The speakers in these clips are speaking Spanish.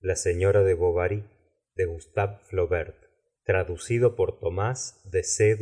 la señora de bovary gustave flaubert traducido por tomás de c.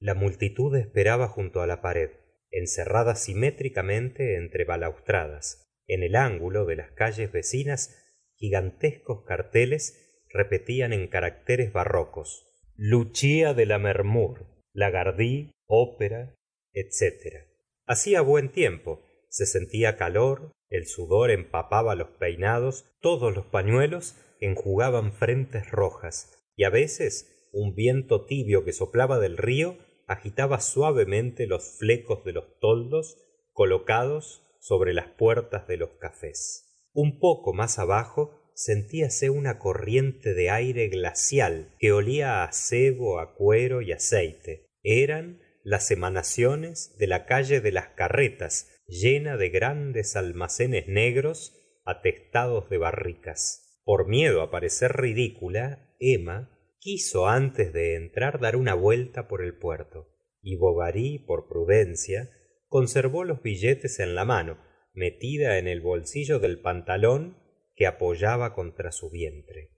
La multitud esperaba junto á la pared encerrada simétricamente entre balaustradas en el ángulo de las calles vecinas gigantescos carteles repetían en caracteres barrocos lucia de la mermure lagardy opera etc. Hacia buen tiempo. Se sentía calor el sudor empapaba los peinados todos los pañuelos enjugaban frentes rojas y á veces un viento tibio que soplaba del río agitaba suavemente los flecos de los toldos colocados sobre las puertas de los cafés. Un poco más abajo sentíase una corriente de aire glacial que olía á sebo á cuero y aceite. Eran las emanaciones de la calle de las carretas llena de grandes almacenes negros atestados de barricas. Por miedo á parecer ridicula emma quiso antes de entrar dar una vuelta por el puerto y bovary por prudencia conservó los billetes en la mano metida en el bolsillo del pantalón que apoyaba contra su vientre.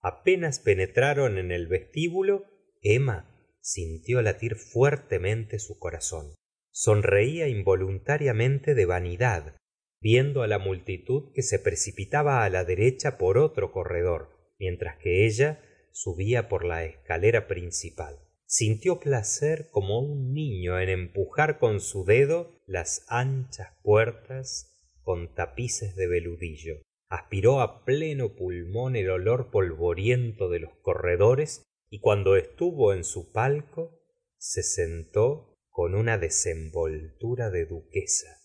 Apenas penetraron en el vestíbulo emma sintió latir fuertemente su corazón. Sonreía involuntariamente de vanidad viendo á la multitud que se precipitaba á la derecha por otro corredor mientras que ella subía por la escalera principal. Sintió placer como un niño en empujar con su dedo las anchas puertas con tapices de veludillo aspiró á pleno pulmón el olor polvoriento de los corredores y cuando estuvo en su palco se sentó con una desenvoltura de duquesa.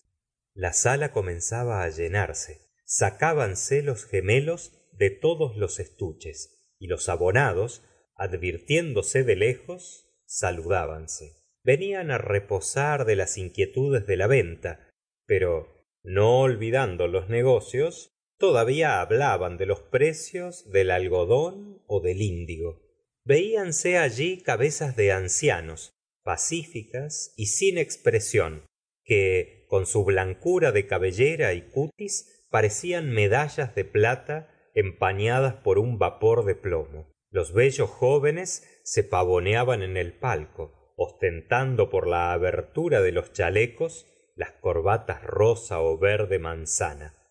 La sala comenzaba á llenarse. Sacábanse los gemelos de todos los estuches y los abonados advirtiéndose de lejos saludábanse. Venían á reposar de las inquietudes de la venta pero no olvidando los negocios todavía hablaban de los precios del algodón ó del índigo. Veíanse allí cabezas de ancianos pacíficas y sin expresión que con su blancura de cabellera y cutis parecían medallas de plata empañadas por un vapor de plomo. Los bellos jóvenes se pavoneaban en el palco ostentando por la abertura de los chalecos las corbatas rosa ó verde manzana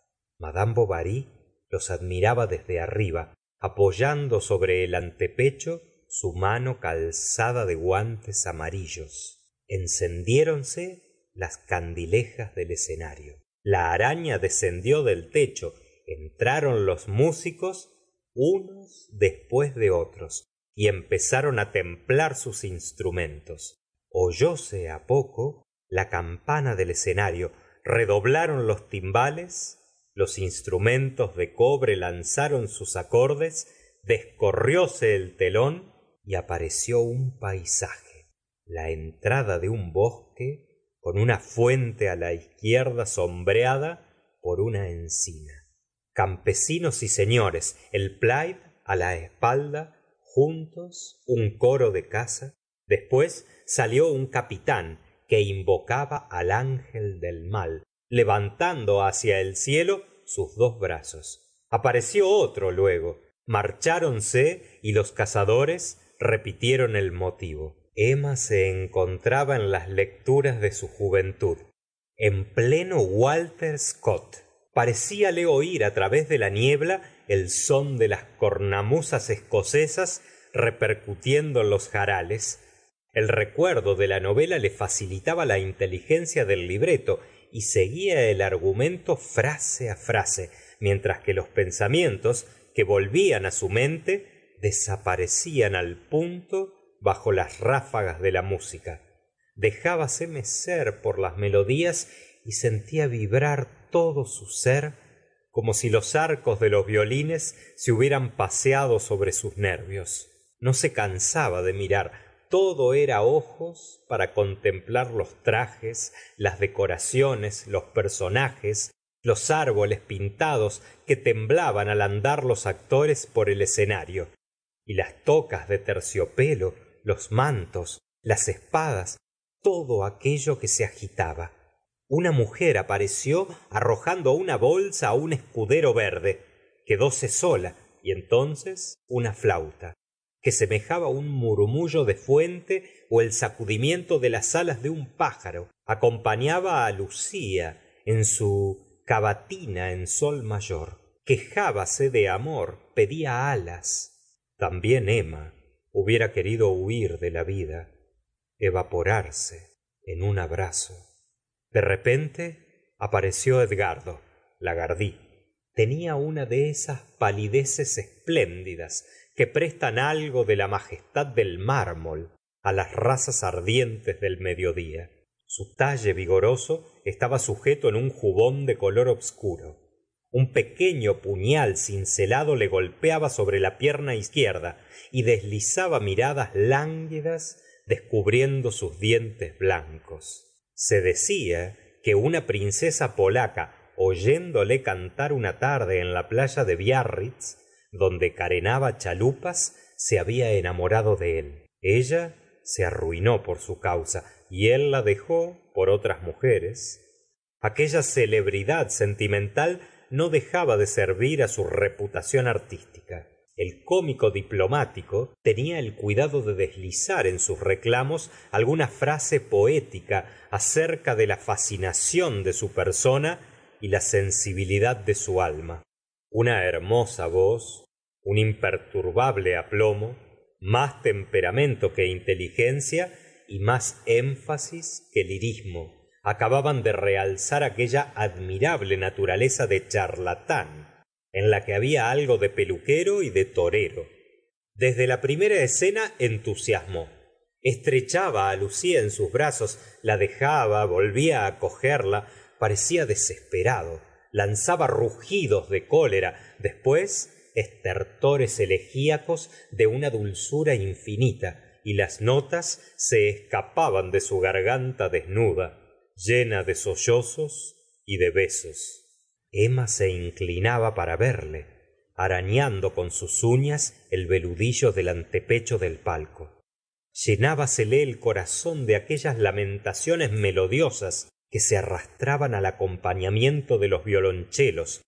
madame bovary los admiraba desde arriba apoyando sobre el antepecho su mano calzada de guantes amarillos. Encendiéronse las candilejas del escenario. La araña descendió del techo. Entraron los músicos unos después de otros y empezaron á templar sus instrumentos. Oyóse á poco la campana del escenario. Redoblaron los timbales los instrumentos de cobre lanzaron sus acordes descorrióse el telón y apareció un paisaje la entrada de un bosque con una fuente á la izquierda sombreada por una encina. Campesinos y señores el plaid á la espalda juntos un coro de caza después salió un capitán que invocaba al ángel del mal levantando hacia el cielo sus dos brazos. Apareció otro luego. Marcháronse y los cazadores repitieron el motivo. Emma se encontraba en las lecturas de su juventud en pleno walter scott. Parecíale oír á través de la niebla el son de las cornamusas escocesas repercutiendo en los jarales. El recuerdo de la novela le facilitaba la inteligencia del libreto y seguía el argumento frase frase mientras que los pensamientos que volvían su mente desaparecían al punto bajo las ráfagas de la música. Dejábase mecer por las melodías y sentía vibrar todo su ser como si los arcos de los violines se hubieran paseado sobre sus nervios. No se cansaba de mirar todo era ojos para contemplar los trajes las decoraciones los personajes los árboles pintados que temblaban al andar los actores por el escenario y las tocas de terciopelo los mantos las espadas todo aquello que se agitaba. Una mujer apareció arrojando una bolsa á un escudero verde. Quedóse sola y entonces una flauta que semejaba un murmullo de fuente ó el sacudimiento de las alas de un pájaro acompañaba á lucia en su cavatina en sol mayor. Quejábase de amor pedía alas. También emma hubiera querido huir de la vida evaporarse en un abrazo. De repente apareció edgardo lagardy tenia una de esas palideces espléndidas que prestan algo de la majestad del mármol á las razas ardientes del mediodía. Su talle vigoroso estaba sujeto en un jubón de color obscuro un pequeño puñal cincelado le golpeaba sobre la pierna izquierda y deslizaba miradas lánguidas descubriendo sus dientes blancos. Se decía que una princesa polaca oyéndole cantar una tarde en la playa de biarritz donde carenaba chalupas se había enamorado de él. Ella se arruinó por su causa y él la dejó por otras mujeres. Aquella celebridad sentimental no dejaba de servir á su reputación artística. El cómico diplomático tenia el cuidado de deslizar en sus reclamos alguna frase poética acerca de la fascinación de su persona y la sensibilidad de su alma una hermosa voz un imperturbable aplomo más temperamento que inteligencia y más énfasis que lirismo. Acababan de realzar aquella admirable naturaleza de charlatán en la que había algo de peluquero y de torero. Desde la primera escena entusiasmó. Estrechaba á lucia en sus brazos la dejaba volvía á cogerla parecía desesperado lanzaba rugidos de cólera. Después estertores elegíacos de una dulzura infinita y las notas se escapaban de su garganta desnuda llena de sollozos y de besos. Emma se inclinaba para verle arañando con sus uñas el veludillo del antepecho del palco. Llenábasele el corazón de aquellas lamentaciones melodiosas que se arrastraban al acompañamiento de los violoncellos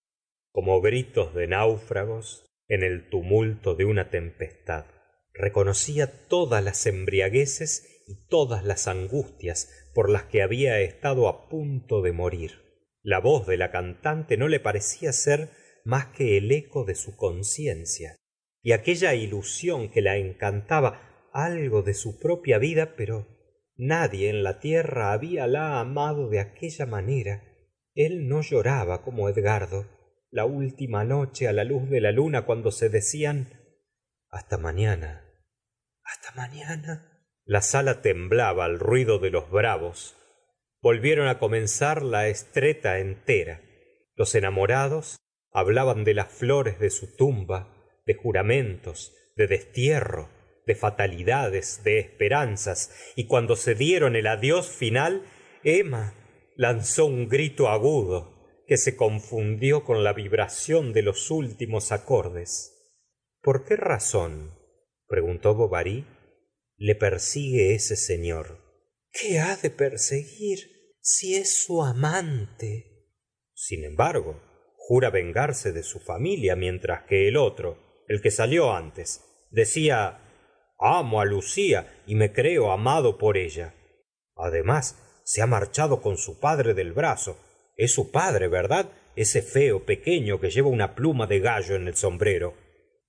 como gritos de náufragos en el tumulto de una tempestad. Reconocía todas las embriagueces y todas las angustias por las que había estado á punto de morir. La voz de la cantante no le parecía ser más que el eco de su conciencia y aquella ilusión que la encantaba algo de su propia vida pero nadie en la tierra habiala amado de aquella manera. El no lloraba como edgardo la última noche á la luz de la luna cuando se decían hasta mañana hasta mañana la sala temblaba al ruido de los bravos. Volvieron á comenzar la estreta entera. Los enamorados hablaban de las flores de su tumba de juramentos de destierro de fatalidades de esperanzas. Y cuando se dieron el adiós final emma lanzó un grito agudo que se confundió con la vibración de los últimos acordes. Por qué razón preguntó bovary. Le persigue ese señor. Qué ha de perseguir si es su amante sin embargo jura vengarse de su familia mientras que el otro el que salió antes decía amo á lucia y me creo amado por ella. Además se ha marchado con su padre del brazo. Es su padre verdad ese feo pequeño que lleva una pluma de gallo en el sombrero.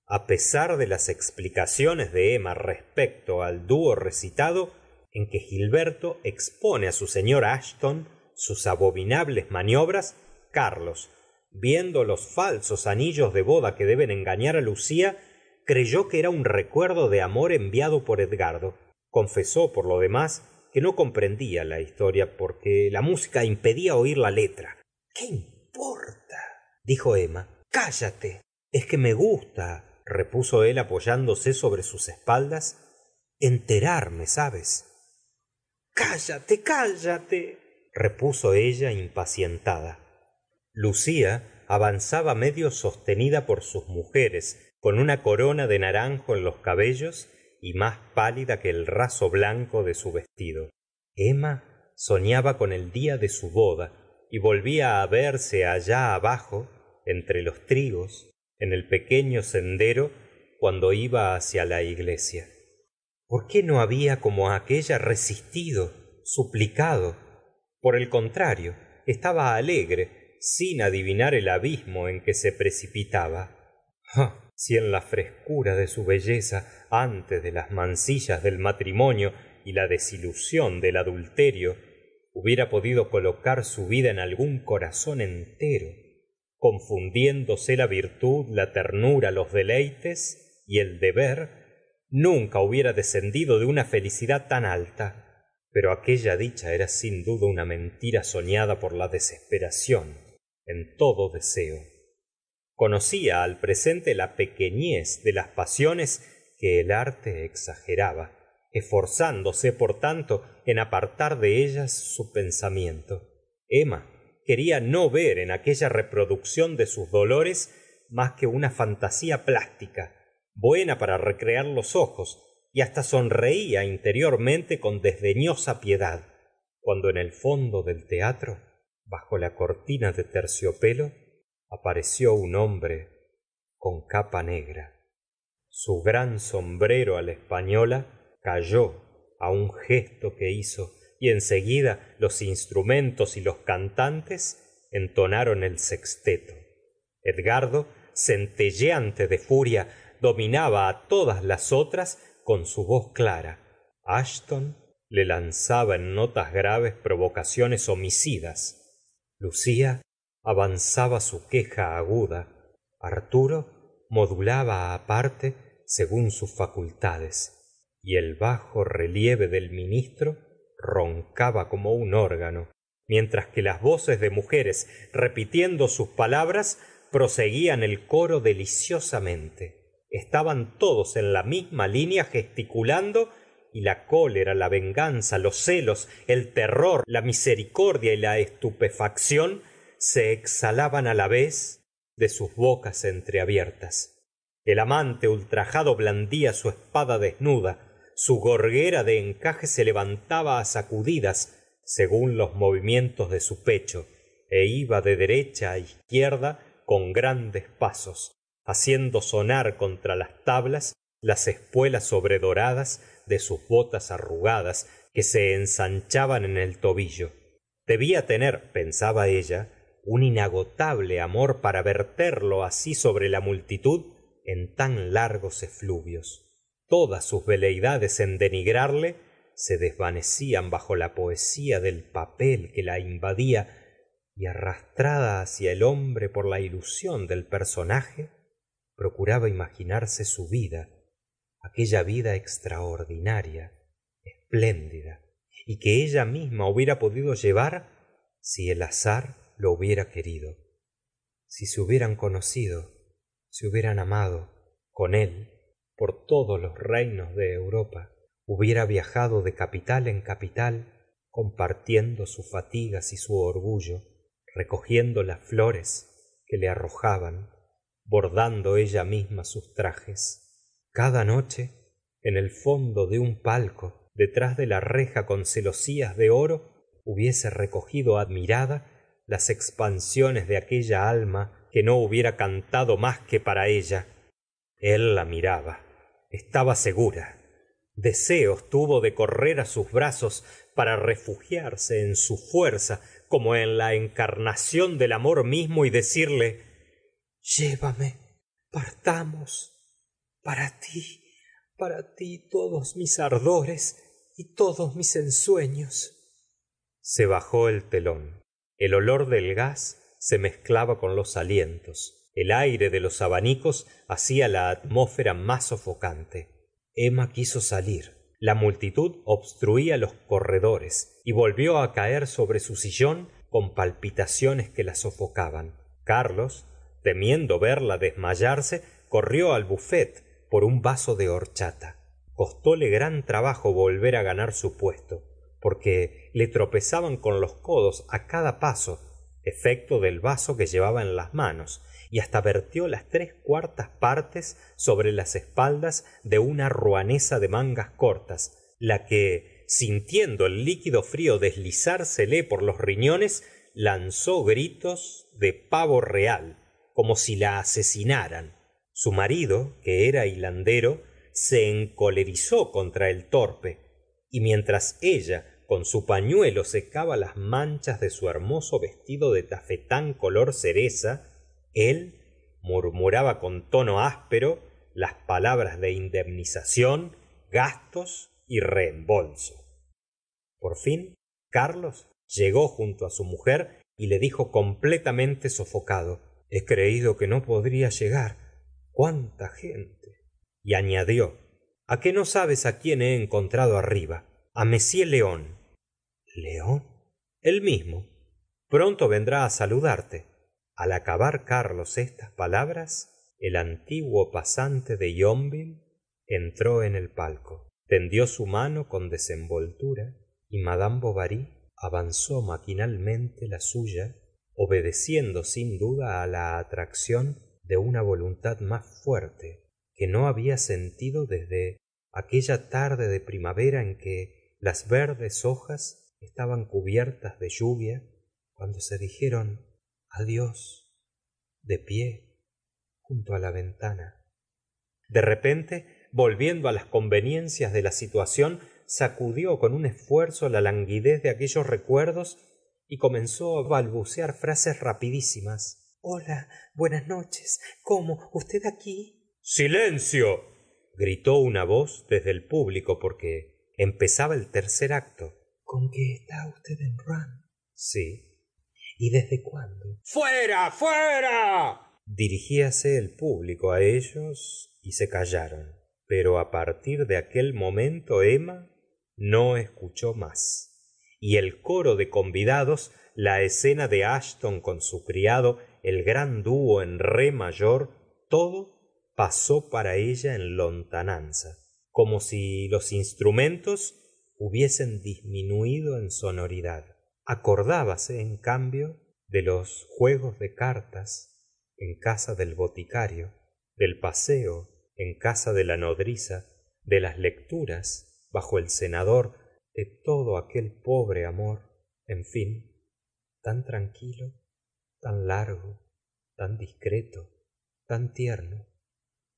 A pesar de las explicaciones de emma respecto al dúo recitado en que gilberto expone á su señor asthon sus abominables maniobras carlos viendo los falsos anillos de boda que deben engañar á lucia creyó que era un recuerdo de amor enviado por edgardo. Confesó por lo demás que no comprendía la historia porque la música impedía oír la letra. Qué importa dijo emma. Cállate. Es que me gusta repuso él apoyándose sobre sus espaldas enterarme sabes cállate cállate repuso ella impacientada. Lucia avanzaba medio sostenida por sus mujeres con una corona de naranjo en los cabellos y más pálida que el raso blanco de su vestido. Emma soñaba con el día de su boda y volvía á verse allá abajo entre los trigos en el pequeño sendero cuando iba hacia la iglesia. Por qué no había como aquella resistido suplicado por el contrario estaba alegre sin adivinar el abismo en que se precipitaba si en la frescura de su belleza antes de las mansillas del matrimonio y la desilusión del adulterio hubiera podido colocar su vida en algún corazón entero confundiéndose la virtud la ternura los deleites y el deber nunca hubiera descendido de una felicidad tan alta. Pero aquella dicha era sin duda una mentira soñada por la desesperación en todo deseo conocía al presente la pequenez de las pasiones que el arte exageraba esforzándose por tanto en apartar de ellas su pensamiento. Emma quería no ver en aquella reproducción de sus dolores más que una fantasía plástica buena para recrear los ojos y hasta sonreía interiormente con desdeñosa piedad cuando en el fondo del teatro bajo la cortina de terciopelo apareció un hombre con capa negra. Su gran sombrero á la española cayó á un gesto que hizo y en seguida los instrumentos y los cantantes entonaron el sexteto. Edgardo centelleante de furia dominaba á todas las otras con su voz clara. Asthon le lanzaba en notas graves provocaciones homicidas. Lucia avanzaba su queja aguda. Arturo modulaba aparte según sus facultades y el bajo relieve del ministro roncaba como un órgano mientras que las voces de mujeres repitiendo sus palabras proseguían el coro deliciosamente. Estaban todos en la misma línea gesticulando y la cólera la venganza los celos el terror la misericordia y la estupefacción se exhalaban á la vez de sus bocas entreabiertas. El amante ultrajado blandía su espada desnuda su gorguera de encaje se levantaba á sacudidas según los movimientos de su pecho é iba de derecha á izquierda con grandes pasos haciendo sonar contra las tablas las espuelas sobredoradas de sus botas arrugadas que se ensanchaban en el tobillo. Debía tener pensaba ella un inagotable amor para verterlo así sobre la multitud en tan largos efluvios. Todas sus veleidades en denigrarle se desvanecían bajo la poesía del papel que la invadía y arrastrada hacia el hombre por la ilusión del personaje procuraba imaginarse su vida aquella vida extraordinaria espléndida y que ella misma hubiera podido llevar si el azar lo hubiera querido. Si se hubieran conocido se hubieran amado con él por todos los reinos de europa hubiera viajado de capital en capital compartiendo sus fatigas y su orgullo recogiendo las flores que le arrojaban bordando ella misma sus trajes. Cada noche en el fondo de un palco detrás de la reja con celosías de oro hubiese recogido admirada las expansiones de aquella alma que no hubiera cantado más que para ella. El la miraba. Estaba segura. Deseos tuvo de correr á sus brazos para refugiarse en su fuerza como en la encarnación del amor mismo y decirle llévame partamos para ti para ti todos mis ardores y todos mis ensueños se bajó el telón el olor del gas se mezclaba con los alientos. El aire de los abanicos hacía la atmósfera más sofocante. Emma quiso salir. La multitud obstruía los corredores y volvió á caer sobre su sillón con palpitaciones que la sofocaban. Carlos temiendo verla desmayarse corrió al buffet por un vaso de horchata. Costóle gran trabajo volver á ganar su puesto porque le tropezaban con los codos á cada paso efecto del vaso que llevaba en las manos y hasta vertió las tres cuartas partes sobre las espaldas de una rouenesa de mangas cortas la que sintiendo el líquido frío deslizársele por los riñones lanzó gritos de pavo real como si la asesinaran. Su marido que era hilandero se encolerizó contra el torpe y mientras ella con su pañuelo secaba las manchas de su hermoso vestido de tafetán color cereza él murmuraba con tono áspero las palabras de indemnización gastos y reembolso. Por fin carlos llegó junto á su mujer y le dijo completamente sofocado he creído que no podría llegar. Cuánta gente y añadió a qué no sabes á quién he encontrado arriba m león. León el mismo. Pronto vendrá á saludarte. Al acabar carlos estas palabras el antiguo pasante de yonville entró en el palco. Tendió su mano con desenvoltura y madame bovary avanzó maquinalmente la suya obedeciendo sin duda á la atracción de una voluntad más fuerte que no había sentido desde aquella tarde de primavera en que las verdes hojas estaban cubiertas de lluvia cuando se dijeron adiós de pie junto á la ventana. De repente volviendo á las conveniencias de la situación sacudió con un esfuerzo la languidez de aquellos recuerdos y comenzó á balbucear frases rapidísimas. Hola buenas noches. Cómo usted aquí silencio gritó una voz desde el público porque empezaba el tercer acto. Con que está usted en rouen sí. Y desde cuándo fuera fuera dirigíase el público á ellos y se callaron. Pero á partir de aquel momento emma no escuchó más. Y el coro de convidados la escena de asthon con su criado el gran dúo en re mayor todo pasó para ella en lontananza como si los instrumentos hubiesen disminuido en sonoridad. Acordábase en cambio de los juegos de cartas en casa del boticario del paseo en casa de la nodriza de las lecturas bajo el cenador de todo aquel pobre amor en fin tan tranquilo tan largo tan discreto tan tierno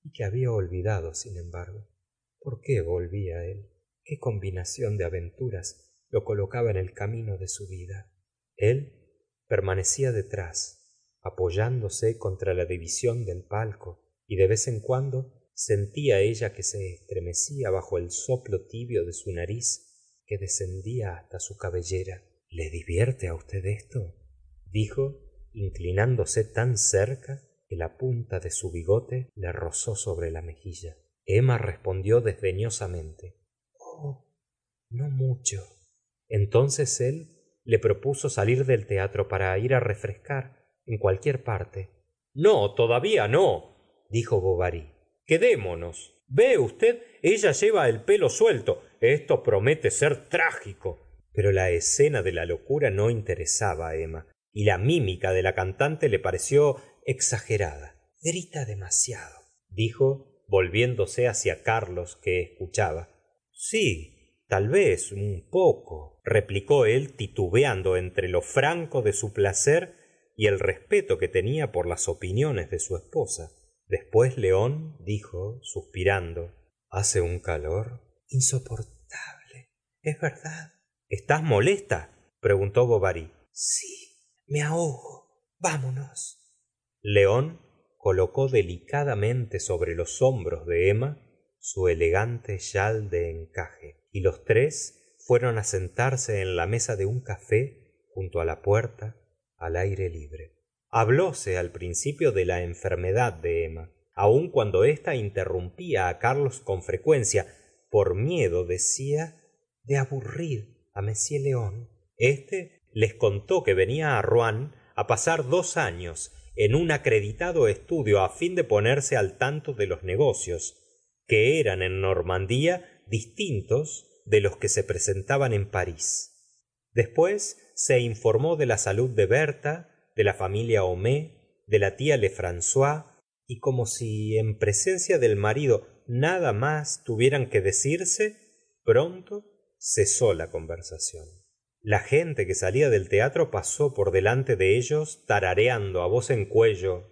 y que había olvidado sin embargo por qué volvía él. Qué combinación de aventuras lo colocaba en el camino de su vida. El permanecía detrás apoyándose contra la división del palco y de vez en cuando sentía ella que se estremecía bajo el soplo tibio de su nariz que descendía hasta su cabellera. Le divierte á usted esto dijo inclinándose tan cerca que la punta de su bigote le rozó sobre la mejilla emma respondió desdeñosamente. Oh no mucho entonces él le propuso salir del teatro para ir á refrescar en cualquier parte. No todavía no dijo bovary. Quedémonos. Ve usted ella lleva el pelo suelto. Esto promete ser trágico pero la escena de la locura no interesaba á emma y la mímica de la cantante le pareció exagerada. Grita demasiado dijo volviéndose hacia carlos que escuchaba. Sí tal vez un poco replicó él titubeando entre lo franco de su placer y el respeto que tenia por las opiniones de su esposa. Después león dijo suspirando hace un calor insoportable. Es verdad estás molesta preguntó bovary. Sí me ahogo. Vámonos. León colocó delicadamente sobre los hombros de emma su elegante chal de encaje y los tres fueron á sentarse en la mesa de un café junto á la puerta al aire libre. Hablóse al principio de la enfermedad de emma aun cuando ésta interrumpía á carlos con frecuencia por miedo decía de aburrir á m león este les contó que venia á rouen á pasar dos años en un acreditado estudio á fin de ponerse al tanto de los negocios que eran en normandía distintos de los que se presentaban en parís. Después se informó de la salud de berta de la familia homais de la tia lefrancois y como si en presencia del marido nada más tuvieran que decirse pronto cesó la conversación la gente que salía del teatro pasó por delante de ellos tarareando á voz en cuello.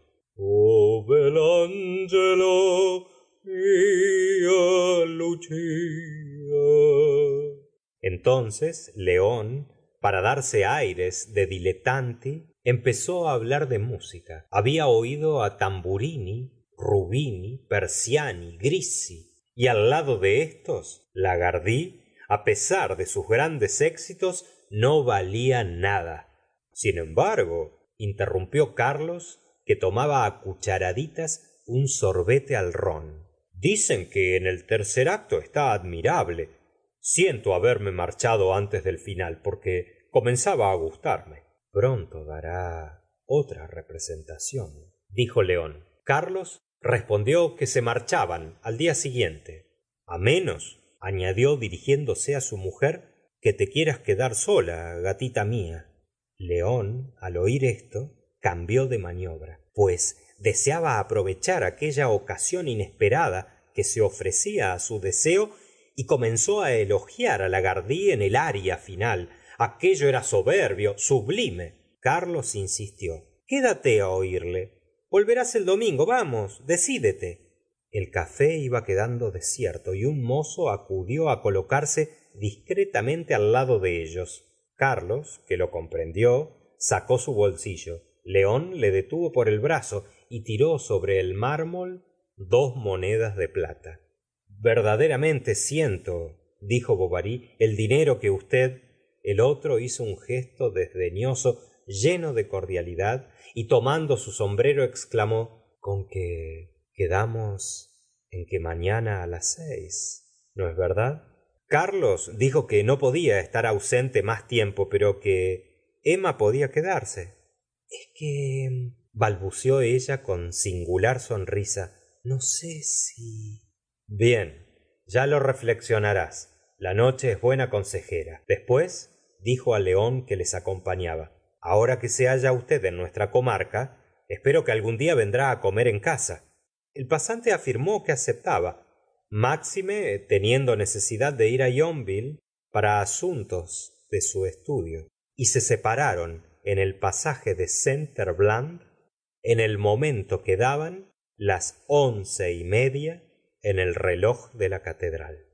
Entonces león para darse aires de dilettanti empezó á hablar de música. Había oído á tamburini rubini persiani grisi y al lado de éstos lagardy á pesar de sus grandes éxitos no valía nada. Sin embargo interrumpió carlos que tomaba á cucharaditas un sorbete al rom dicen que en el tercer acto está admirable. Siento haberme marchado antes del final porque comenzaba á gustarme. Pronto dará otra representación dijo león. Carlos respondió que se marchaban al día siguiente. A menos añadió dirigiéndose á su mujer que te quieras quedar sola gatita mía. León al oír esto cambió de maniobra pues deseaba aprovechar aquella ocasión inesperada que se ofrecía á su deseo y comenzó á elogiar á lagardy en el aria final. Aquello era soberbio sublime. Carlos insistió. Quédate á oírle. Volverás el domingo vamos decídete el café iba quedando desierto y un mozo acudió á colocarse discretamente al lado de ellos. Carlos que lo comprendió sacó su bolsillo. León le detuvo por el brazo y tiró sobre el mármol dos monedas de plata. Verdaderamente siento dijo bovary el dinero que usted el otro hizo un gesto desdeñoso lleno de cordialidad y tomando su sombrero exclamó con que quedamos en que mañana á las seis no es verdad carlos dijo que no podía estar ausente más tiempo pero que emma podía quedarse. Es que balbuceó ella con singular sonrisa. No sé si bien ya lo reflexionarás. La noche es buena consejera. Después dijo á león que les acompañaba. Ahora que se halla usted en nuestra comarca espero que algún día vendrá á comer en casa el pasante afirmó que aceptaba máxime teniendo necesidad de ir á yonville para asuntos de su estudio y se separaron en el pasaje de saint herbland en el momento que daban las once y media en el reloj de la catedral